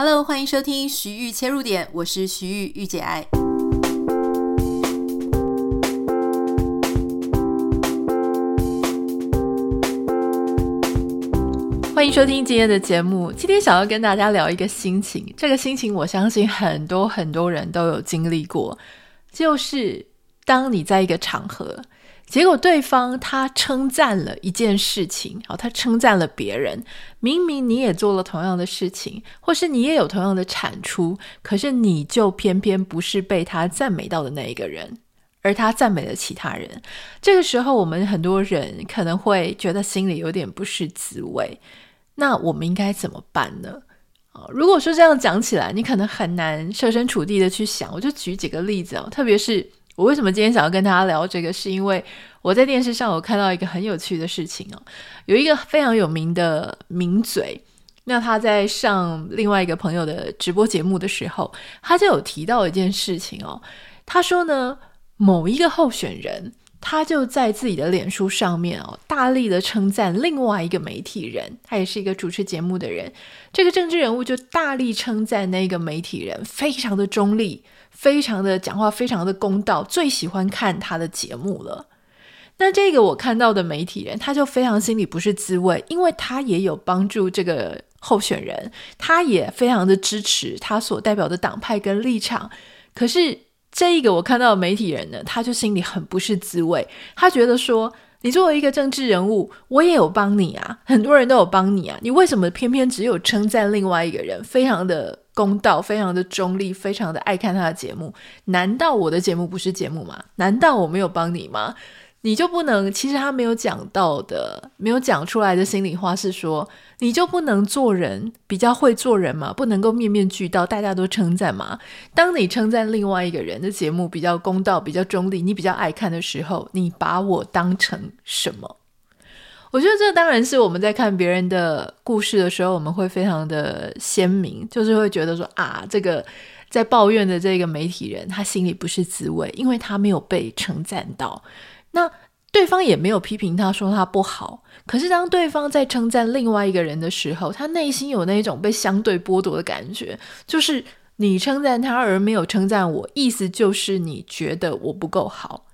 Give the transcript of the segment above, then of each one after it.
Hello，欢迎收听徐玉切入点，我是徐玉玉姐爱。欢迎收听今天的节目。今天想要跟大家聊一个心情，这个心情我相信很多很多人都有经历过，就是当你在一个场合。结果对方他称赞了一件事情，好，他称赞了别人。明明你也做了同样的事情，或是你也有同样的产出，可是你就偏偏不是被他赞美到的那一个人，而他赞美了其他人。这个时候，我们很多人可能会觉得心里有点不是滋味。那我们应该怎么办呢？啊，如果说这样讲起来，你可能很难设身处地的去想。我就举几个例子哦，特别是。我为什么今天想要跟大家聊这个？是因为我在电视上我看到一个很有趣的事情哦，有一个非常有名的名嘴，那他在上另外一个朋友的直播节目的时候，他就有提到一件事情哦。他说呢，某一个候选人，他就在自己的脸书上面哦，大力的称赞另外一个媒体人，他也是一个主持节目的人。这个政治人物就大力称赞那个媒体人，非常的中立。非常的讲话，非常的公道，最喜欢看他的节目了。那这个我看到的媒体人，他就非常心里不是滋味，因为他也有帮助这个候选人，他也非常的支持他所代表的党派跟立场。可是这一个我看到的媒体人呢，他就心里很不是滋味，他觉得说，你作为一个政治人物，我也有帮你啊，很多人都有帮你啊，你为什么偏偏只有称赞另外一个人，非常的。公道，非常的中立，非常的爱看他的节目。难道我的节目不是节目吗？难道我没有帮你吗？你就不能？其实他没有讲到的，没有讲出来的心里话是说，你就不能做人，比较会做人吗？不能够面面俱到，大家都称赞吗？当你称赞另外一个人的节目比较公道、比较中立，你比较爱看的时候，你把我当成什么？我觉得这当然是我们在看别人的故事的时候，我们会非常的鲜明，就是会觉得说啊，这个在抱怨的这个媒体人，他心里不是滋味，因为他没有被称赞到。那对方也没有批评他说他不好，可是当对方在称赞另外一个人的时候，他内心有那一种被相对剥夺的感觉，就是你称赞他而没有称赞我，意思就是你觉得我不够好。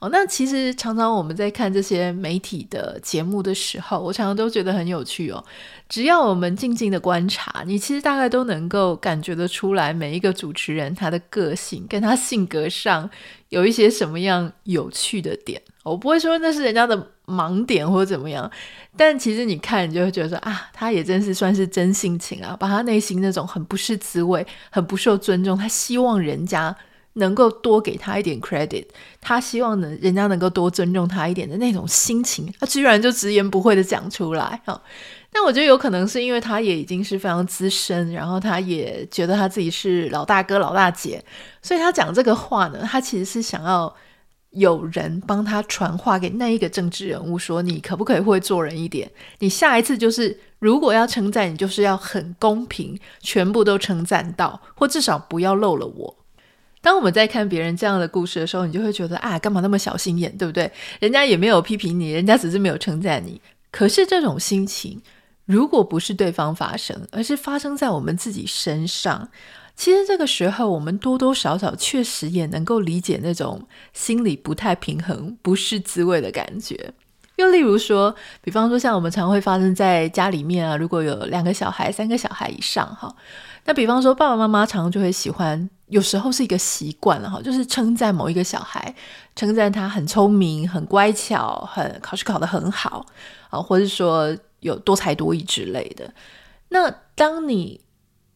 哦，那其实常常我们在看这些媒体的节目的时候，我常常都觉得很有趣哦。只要我们静静的观察，你其实大概都能够感觉得出来，每一个主持人他的个性跟他性格上有一些什么样有趣的点。我不会说那是人家的盲点或者怎么样，但其实你看，你就会觉得说啊，他也真是算是真性情啊，把他内心那种很不是滋味、很不受尊重，他希望人家。能够多给他一点 credit，他希望呢，人家能够多尊重他一点的那种心情，他居然就直言不讳的讲出来哈。那我觉得有可能是因为他也已经是非常资深，然后他也觉得他自己是老大哥老大姐，所以他讲这个话呢，他其实是想要有人帮他传话给那一个政治人物，说你可不可以会做人一点？你下一次就是如果要称赞，你就是要很公平，全部都称赞到，或至少不要漏了我。当我们在看别人这样的故事的时候，你就会觉得啊，干嘛那么小心眼，对不对？人家也没有批评你，人家只是没有称赞你。可是这种心情，如果不是对方发生，而是发生在我们自己身上，其实这个时候我们多多少少确实也能够理解那种心里不太平衡、不是滋味的感觉。又例如说，比方说像我们常会发生在家里面啊，如果有两个小孩、三个小孩以上，哈，那比方说爸爸妈妈常常就会喜欢。有时候是一个习惯了哈，就是称赞某一个小孩，称赞他很聪明、很乖巧、很考试考得很好啊，或者说有多才多艺之类的。那当你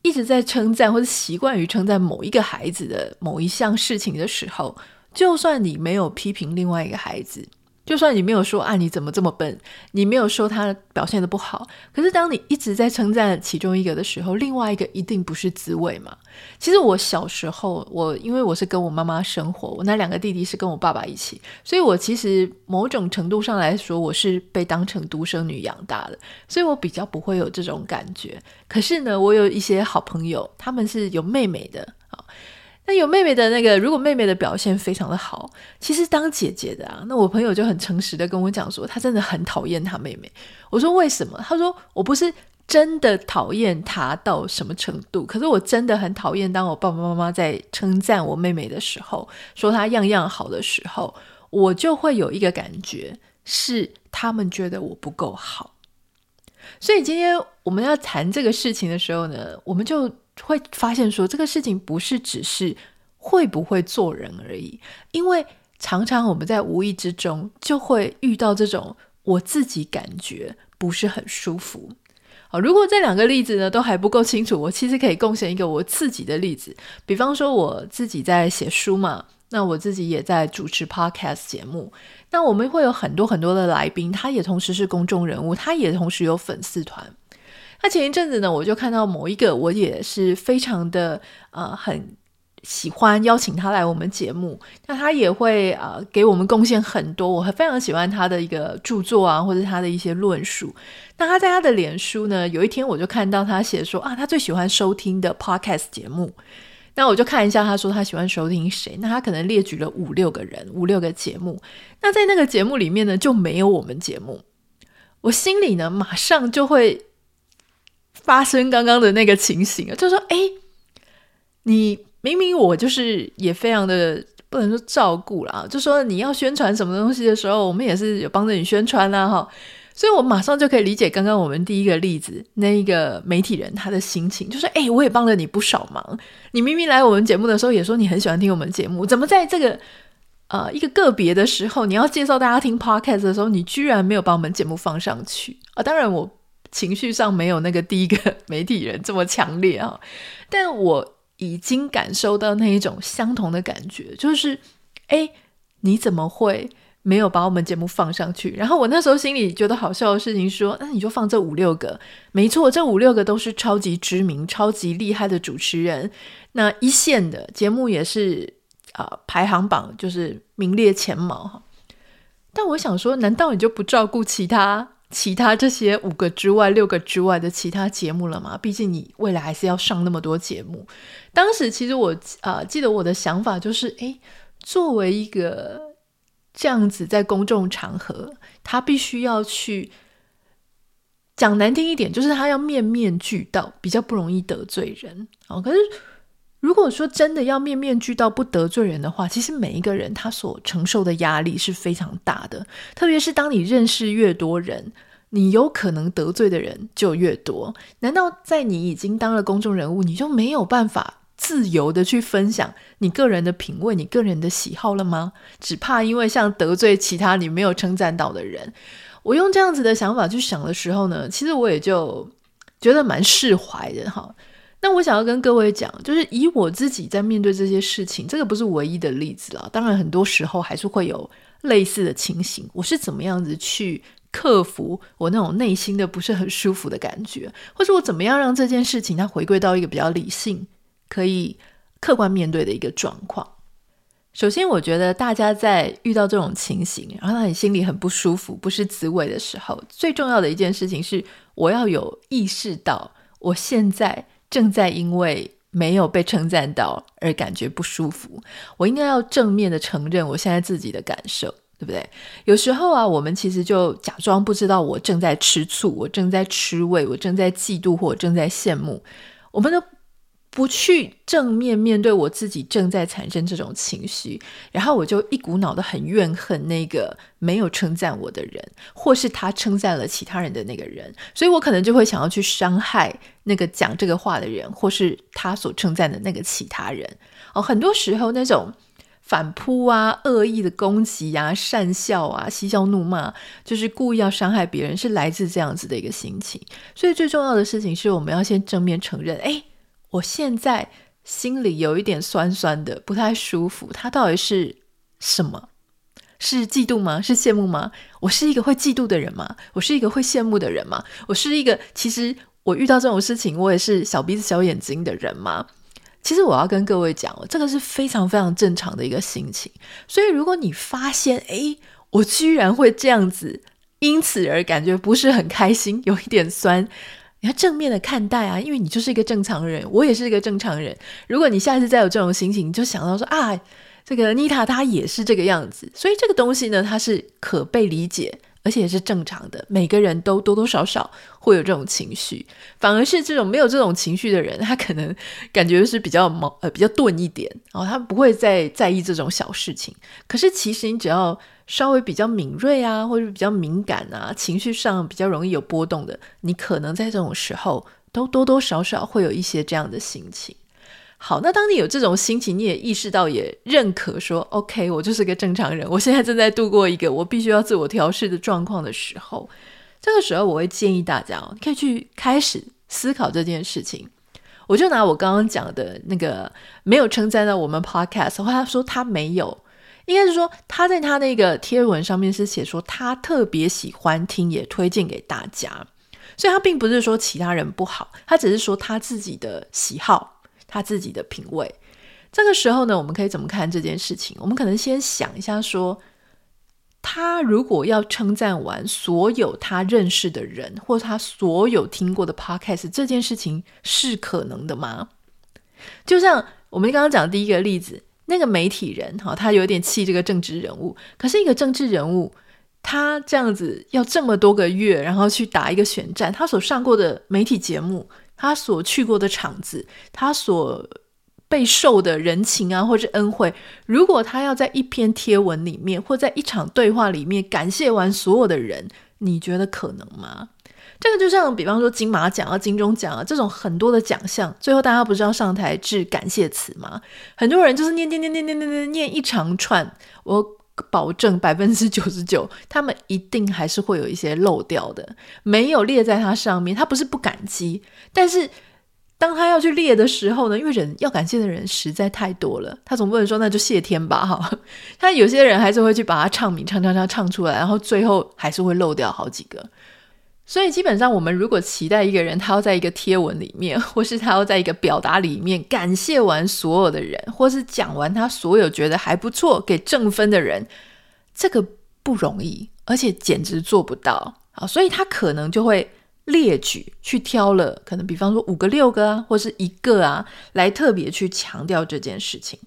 一直在称赞或者习惯于称赞某一个孩子的某一项事情的时候，就算你没有批评另外一个孩子。就算你没有说啊，你怎么这么笨？你没有说他表现的不好，可是当你一直在称赞其中一个的时候，另外一个一定不是滋味嘛。其实我小时候，我因为我是跟我妈妈生活，我那两个弟弟是跟我爸爸一起，所以我其实某种程度上来说，我是被当成独生女养大的，所以我比较不会有这种感觉。可是呢，我有一些好朋友，他们是有妹妹的啊。那有妹妹的那个，如果妹妹的表现非常的好，其实当姐姐的啊，那我朋友就很诚实的跟我讲说，他真的很讨厌他妹妹。我说为什么？他说我不是真的讨厌他到什么程度？可是我真的很讨厌，当我爸爸妈妈在称赞我妹妹的时候，说她样样好的时候，我就会有一个感觉，是他们觉得我不够好。所以今天我们要谈这个事情的时候呢，我们就会发现说，这个事情不是只是会不会做人而已，因为常常我们在无意之中就会遇到这种我自己感觉不是很舒服。好，如果这两个例子呢都还不够清楚，我其实可以贡献一个我自己的例子，比方说我自己在写书嘛，那我自己也在主持 podcast 节目。那我们会有很多很多的来宾，他也同时是公众人物，他也同时有粉丝团。那前一阵子呢，我就看到某一个，我也是非常的呃很喜欢邀请他来我们节目。那他也会呃给我们贡献很多，我非常喜欢他的一个著作啊，或者他的一些论述。那他在他的脸书呢，有一天我就看到他写说啊，他最喜欢收听的 podcast 节目。那我就看一下，他说他喜欢收听谁？那他可能列举了五六个人，五六个节目。那在那个节目里面呢，就没有我们节目。我心里呢，马上就会发生刚刚的那个情形啊，就说：哎，你明明我就是也非常的不能说照顾啦，就说你要宣传什么东西的时候，我们也是有帮着你宣传啦，哈。所以我马上就可以理解刚刚我们第一个例子那一个媒体人他的心情，就是哎，我也帮了你不少忙。你明明来我们节目的时候也说你很喜欢听我们节目，怎么在这个呃一个个别的时候，你要介绍大家听 podcast 的时候，你居然没有把我们节目放上去啊？当然我情绪上没有那个第一个 媒体人这么强烈啊，但我已经感受到那一种相同的感觉，就是哎，你怎么会？没有把我们节目放上去，然后我那时候心里觉得好笑的事情说，那你就放这五六个，没错，这五六个都是超级知名、超级厉害的主持人，那一线的节目也是啊、排行榜就是名列前茅哈。但我想说，难道你就不照顾其他其他这些五个之外、六个之外的其他节目了吗？毕竟你未来还是要上那么多节目。当时其实我啊、呃，记得我的想法就是，诶，作为一个。这样子在公众场合，他必须要去讲难听一点，就是他要面面俱到，比较不容易得罪人。哦，可是如果说真的要面面俱到不得罪人的话，其实每一个人他所承受的压力是非常大的。特别是当你认识越多人，你有可能得罪的人就越多。难道在你已经当了公众人物，你就没有办法自由的去分享你个人的品味、你个人的喜好了吗？只怕因为像得罪其他你没有称赞到的人，我用这样子的想法去想的时候呢，其实我也就觉得蛮释怀的哈。那我想要跟各位讲，就是以我自己在面对这些事情，这个不是唯一的例子啦。当然，很多时候还是会有类似的情形。我是怎么样子去克服我那种内心的不是很舒服的感觉，或者我怎么样让这件事情它回归到一个比较理性。可以客观面对的一个状况。首先，我觉得大家在遇到这种情形，然后让你心里很不舒服、不是滋味的时候，最重要的一件事情是，我要有意识到，我现在正在因为没有被称赞到而感觉不舒服。我应该要正面的承认我现在自己的感受，对不对？有时候啊，我们其实就假装不知道，我正在吃醋，我正在吃味，我正在嫉妒，或我正在羡慕，我们都。不去正面面对我自己正在产生这种情绪，然后我就一股脑的很怨恨那个没有称赞我的人，或是他称赞了其他人的那个人，所以我可能就会想要去伤害那个讲这个话的人，或是他所称赞的那个其他人。哦，很多时候那种反扑啊、恶意的攻击啊、讪笑啊、嬉笑怒骂，就是故意要伤害别人，是来自这样子的一个心情。所以最重要的事情是我们要先正面承认，哎。我现在心里有一点酸酸的，不太舒服。他到底是什么？是嫉妒吗？是羡慕吗？我是一个会嫉妒的人吗？我是一个会羡慕的人吗？我是一个其实我遇到这种事情，我也是小鼻子小眼睛的人吗？其实我要跟各位讲，这个是非常非常正常的一个心情。所以如果你发现，诶，我居然会这样子，因此而感觉不是很开心，有一点酸。你要正面的看待啊，因为你就是一个正常人，我也是一个正常人。如果你下次再有这种心情，你就想到说啊，这个妮塔她也是这个样子，所以这个东西呢，它是可被理解，而且也是正常的。每个人都多多少少会有这种情绪，反而是这种没有这种情绪的人，他可能感觉是比较矛呃比较钝一点，然后他不会再在意这种小事情。可是其实你只要稍微比较敏锐啊，或者比较敏感啊，情绪上比较容易有波动的，你可能在这种时候都多多少少会有一些这样的心情。好，那当你有这种心情，你也意识到，也认可说，OK，我就是个正常人，我现在正在度过一个我必须要自我调试的状况的时候，这个时候我会建议大家哦，可以去开始思考这件事情。我就拿我刚刚讲的那个没有称赞到我们 Podcast，或他说他没有，应该是说他在他那个贴文上面是写说他特别喜欢听，也推荐给大家，所以他并不是说其他人不好，他只是说他自己的喜好。他自己的品味，这个时候呢，我们可以怎么看这件事情？我们可能先想一下说，他如果要称赞完所有他认识的人，或他所有听过的 podcast，这件事情是可能的吗？就像我们刚刚讲的第一个例子，那个媒体人哈，他有点气这个政治人物，可是一个政治人物，他这样子要这么多个月，然后去打一个选战，他所上过的媒体节目。他所去过的场子，他所被受的人情啊，或者恩惠，如果他要在一篇贴文里面，或在一场对话里面感谢完所有的人，你觉得可能吗？这个就像比方说金马奖啊、金钟奖啊这种很多的奖项，最后大家不是要上台致感谢词吗？很多人就是念念念念念念念念一长串，我。保证百分之九十九，他们一定还是会有一些漏掉的，没有列在他上面。他不是不感激，但是当他要去列的时候呢，因为人要感谢的人实在太多了，他总不能说那就谢天吧哈。他有些人还是会去把它唱名唱唱唱唱出来，然后最后还是会漏掉好几个。所以基本上，我们如果期待一个人，他要在一个贴文里面，或是他要在一个表达里面感谢完所有的人，或是讲完他所有觉得还不错、给正分的人，这个不容易，而且简直做不到啊！所以他可能就会列举去挑了，可能比方说五个、六个啊，或是一个啊，来特别去强调这件事情。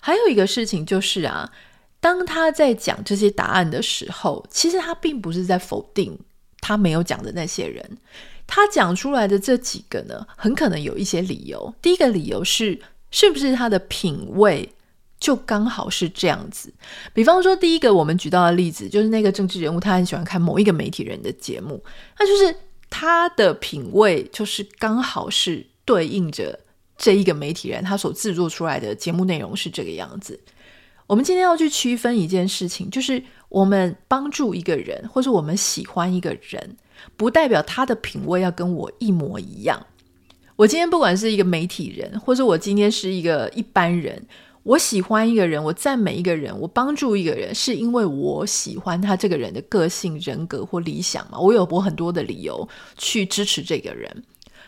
还有一个事情就是啊，当他在讲这些答案的时候，其实他并不是在否定。他没有讲的那些人，他讲出来的这几个呢，很可能有一些理由。第一个理由是，是不是他的品味就刚好是这样子？比方说，第一个我们举到的例子，就是那个政治人物，他很喜欢看某一个媒体人的节目，那就是他的品味就是刚好是对应着这一个媒体人他所制作出来的节目内容是这个样子。我们今天要去区分一件事情，就是我们帮助一个人，或者我们喜欢一个人，不代表他的品味要跟我一模一样。我今天不管是一个媒体人，或者我今天是一个一般人，我喜欢一个人，我赞美一个人，我帮助一个人，是因为我喜欢他这个人的个性、人格或理想嘛？我有我很多的理由去支持这个人。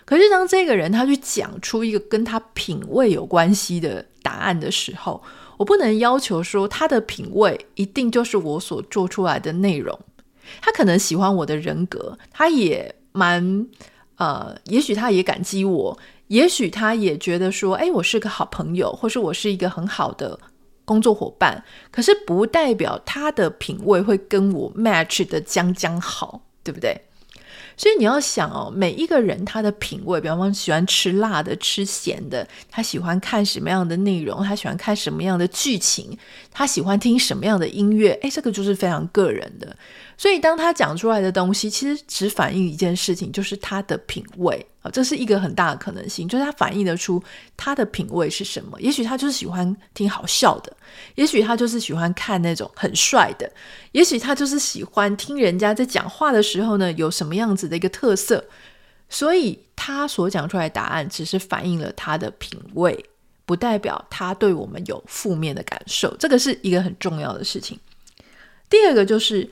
可是当这个人他去讲出一个跟他品味有关系的答案的时候，我不能要求说他的品味一定就是我所做出来的内容，他可能喜欢我的人格，他也蛮呃，也许他也感激我，也许他也觉得说，哎，我是个好朋友，或是我是一个很好的工作伙伴，可是不代表他的品味会跟我 match 的将将好，对不对？所以你要想哦，每一个人他的品味，比方说喜欢吃辣的、吃咸的，他喜欢看什么样的内容，他喜欢看什么样的剧情，他喜欢听什么样的音乐，诶，这个就是非常个人的。所以当他讲出来的东西，其实只反映一件事情，就是他的品味。啊，这是一个很大的可能性，就是他反映得出他的品味是什么。也许他就是喜欢听好笑的，也许他就是喜欢看那种很帅的，也许他就是喜欢听人家在讲话的时候呢，有什么样子的一个特色。所以他所讲出来的答案只是反映了他的品味，不代表他对我们有负面的感受。这个是一个很重要的事情。第二个就是，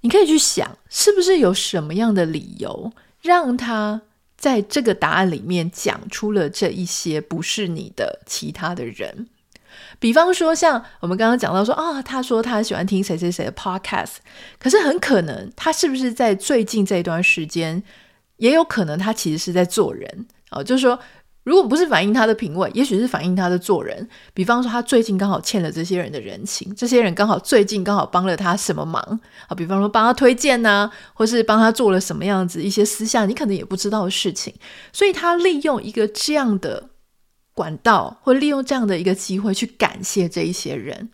你可以去想，是不是有什么样的理由让他。在这个答案里面讲出了这一些不是你的其他的人，比方说像我们刚刚讲到说啊、他说他喜欢听谁谁谁的 podcast，可是很可能他是不是在最近这一段时间，也有可能他其实是在做人哦，就是说。如果不是反映他的品味，也许是反映他的做人。比方说，他最近刚好欠了这些人的人情，这些人刚好最近刚好帮了他什么忙啊？比方说帮他推荐呐、或是帮他做了什么样子一些私下你可能也不知道的事情，所以他利用一个这样的管道，或利用这样的一个机会去感谢这一些人。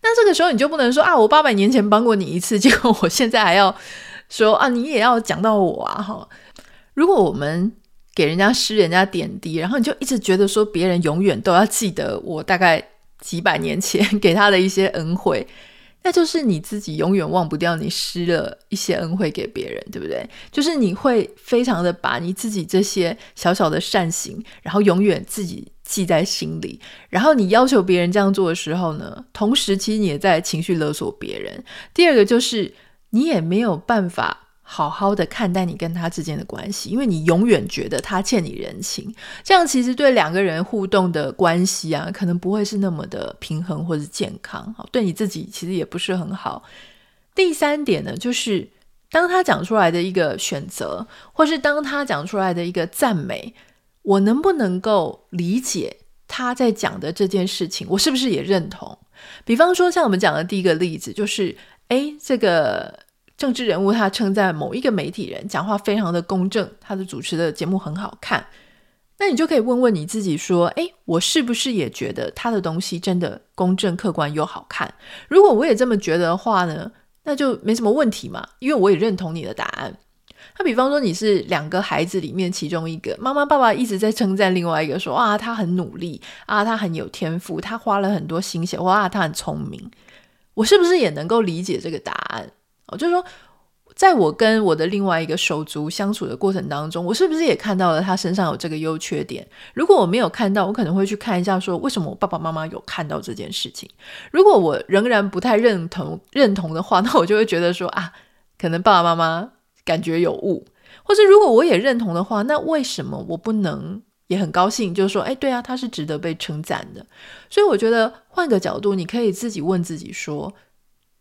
那这个时候你就不能说啊，我八百年前帮过你一次，结果我现在还要说啊，你也要讲到我啊，哈。如果我们给人家施人家点滴，然后你就一直觉得说别人永远都要记得我大概几百年前给他的一些恩惠，那就是你自己永远忘不掉你施了一些恩惠给别人，对不对？就是你会非常的把你自己这些小小的善行，然后永远自己记在心里，然后你要求别人这样做的时候呢，同时其实你也在情绪勒索别人。第二个就是你也没有办法。好好的看待你跟他之间的关系，因为你永远觉得他欠你人情，这样其实对两个人互动的关系啊，可能不会是那么的平衡或者健康，好，对你自己其实也不是很好。第三点呢，就是当他讲出来的一个选择，或是当他讲出来的一个赞美，我能不能够理解他在讲的这件事情，我是不是也认同？比方说，像我们讲的第一个例子，就是，诶，这个。政治人物他称赞某一个媒体人讲话非常的公正，他的主持的节目很好看，那你就可以问问你自己说：诶，我是不是也觉得他的东西真的公正、客观又好看？如果我也这么觉得的话呢，那就没什么问题嘛，因为我也认同你的答案。那比方说你是两个孩子里面其中一个，妈妈爸爸一直在称赞另外一个说：啊，他很努力啊，他很有天赋，他花了很多心血，哇，他很聪明。我是不是也能够理解这个答案？哦，就是说，在我跟我的另外一个手足相处的过程当中，我是不是也看到了他身上有这个优缺点？如果我没有看到，我可能会去看一下，说为什么我爸爸妈妈有看到这件事情。如果我仍然不太认同认同的话，那我就会觉得说啊，可能爸爸妈妈感觉有误。或是如果我也认同的话，那为什么我不能也很高兴？就是说，哎，对啊，他是值得被称赞的。所以我觉得换个角度，你可以自己问自己说。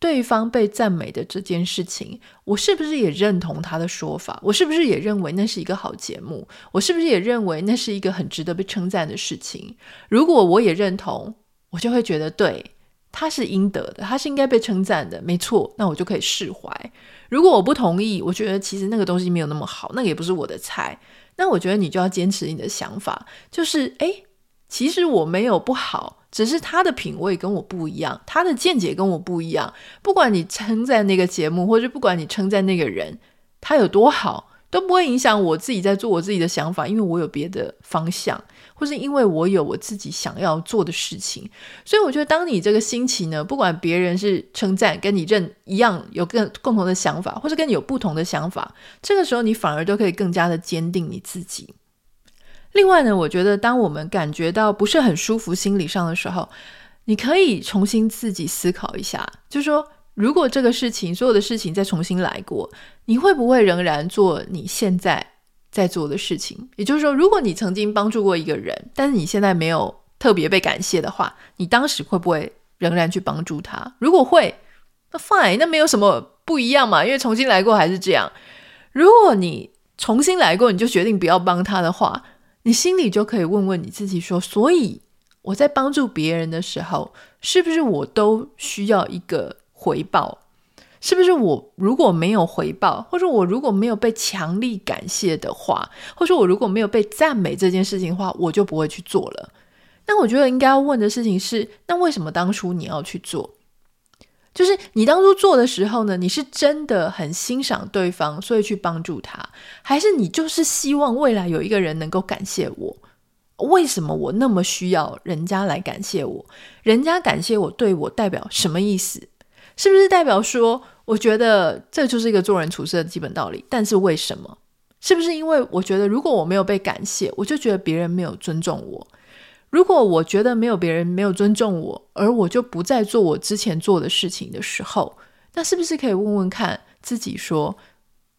对方被赞美的这件事情，我是不是也认同他的说法？我是不是也认为那是一个好节目？我是不是也认为那是一个很值得被称赞的事情？如果我也认同，我就会觉得对，他是应得的，他是应该被称赞的，没错，那我就可以释怀。如果我不同意，我觉得其实那个东西没有那么好，那个也不是我的菜，那我觉得你就要坚持你的想法，就是诶，其实我没有不好。只是他的品味跟我不一样，他的见解跟我不一样。不管你称赞那个节目，或者不管你称赞那个人，他有多好，都不会影响我自己在做我自己的想法，因为我有别的方向，或是因为我有我自己想要做的事情。所以我觉得，当你这个心情呢，不管别人是称赞跟你认一样，有更共同的想法，或是跟你有不同的想法，这个时候你反而都可以更加的坚定你自己。另外呢，我觉得当我们感觉到不是很舒服心理上的时候，你可以重新自己思考一下，就是说，如果这个事情，所有的事情再重新来过，你会不会仍然做你现在在做的事情？也就是说，如果你曾经帮助过一个人，但是你现在没有特别被感谢的话，你当时会不会仍然去帮助他？如果会，那 fine，那没有什么不一样嘛，因为重新来过还是这样。如果你重新来过，你就决定不要帮他的话，你心里就可以问问你自己说：所以我在帮助别人的时候，是不是我都需要一个回报？是不是我如果没有回报，或者我如果没有被强力感谢的话，或者我如果没有被赞美这件事情的话，我就不会去做了。那我觉得应该要问的事情是：那为什么当初你要去做？就是你当初做的时候呢，你是真的很欣赏对方，所以去帮助他，还是你就是希望未来有一个人能够感谢我？为什么我那么需要人家来感谢我？人家感谢我对我代表什么意思？是不是代表说，我觉得这就是一个做人处事的基本道理？但是为什么？是不是因为我觉得如果我没有被感谢，我就觉得别人没有尊重我？如果我觉得没有别人没有尊重我，而我就不再做我之前做的事情的时候，那是不是可以问问看自己说，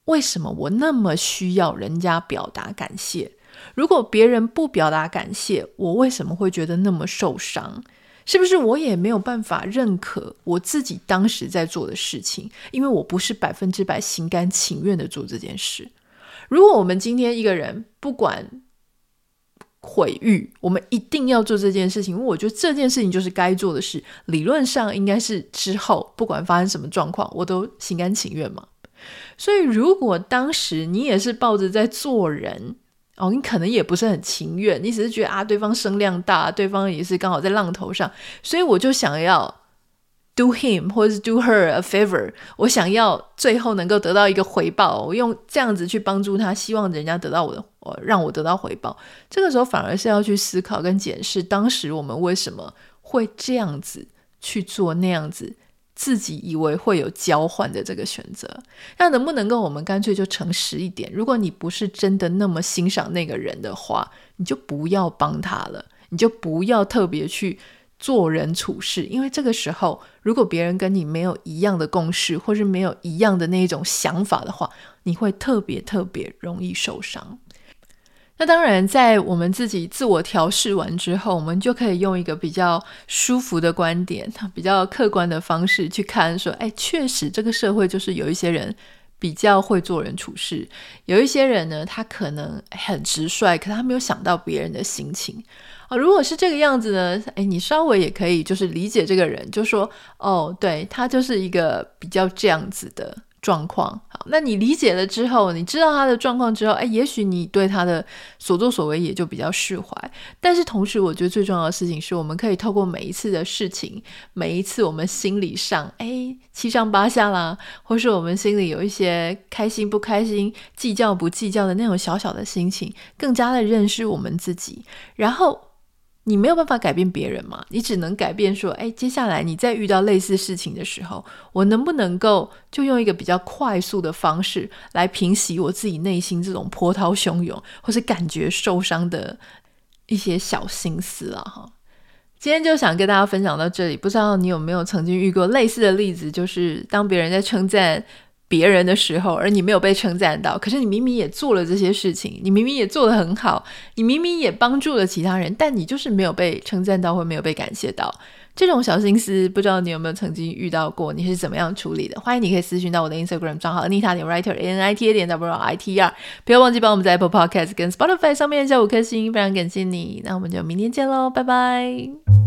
为什么我那么需要人家表达感谢？如果别人不表达感谢，我为什么会觉得那么受伤？是不是我也没有办法认可我自己当时在做的事情？因为我不是百分之百心甘情愿的做这件事。如果我们今天一个人不管，毁誉，我们一定要做这件事情，因为我觉得这件事情就是该做的事。理论上应该是之后不管发生什么状况，我都心甘情愿嘛。所以如果当时你也是抱着在做人哦，你可能也不是很情愿，你只是觉得啊，对方声量大，对方也是刚好在浪头上，所以我就想要。Do him 或者是 do her a favor，我想要最后能够得到一个回报，我用这样子去帮助他，希望人家得到我的，我让我得到回报。这个时候反而是要去思考跟检视，当时我们为什么会这样子去做那样子，自己以为会有交换的这个选择。那能不能够我们干脆就诚实一点？如果你不是真的那么欣赏那个人的话，你就不要帮他了，你就不要特别去。做人处事，因为这个时候，如果别人跟你没有一样的共识，或是没有一样的那一种想法的话，你会特别特别容易受伤。那当然，在我们自己自我调试完之后，我们就可以用一个比较舒服的观点、比较客观的方式去看，说：哎，确实这个社会就是有一些人比较会做人处事，有一些人呢，他可能很直率，可他没有想到别人的心情。啊，如果是这个样子呢？诶，你稍微也可以就是理解这个人，就说哦，对，他就是一个比较这样子的状况。好，那你理解了之后，你知道他的状况之后，诶，也许你对他的所作所为也就比较释怀。但是同时，我觉得最重要的事情是，我们可以透过每一次的事情，每一次我们心理上诶七上八下啦，或是我们心里有一些开心不开心、计较不计较的那种小小的心情，更加的认识我们自己，然后。你没有办法改变别人嘛？你只能改变说，哎，接下来你再遇到类似事情的时候，我能不能够就用一个比较快速的方式来平息我自己内心这种波涛汹涌或是感觉受伤的一些小心思啊？哈，今天就想跟大家分享到这里，不知道你有没有曾经遇过类似的例子，就是当别人在称赞。别人的时候，而你没有被称赞到，可是你明明也做了这些事情，你明明也做得很好，你明明也帮助了其他人，但你就是没有被称赞到，或没有被感谢到。这种小心思，不知道你有没有曾经遇到过？你是怎么样处理的？欢迎你可以私讯到我的 Instagram 账号 Anita 点 Writer A N I T A 点 W R I T E R，不要忘记帮我们在 Apple Podcast 跟 Spotify 上面加五颗星，非常感谢你。那我们就明天见喽，拜拜。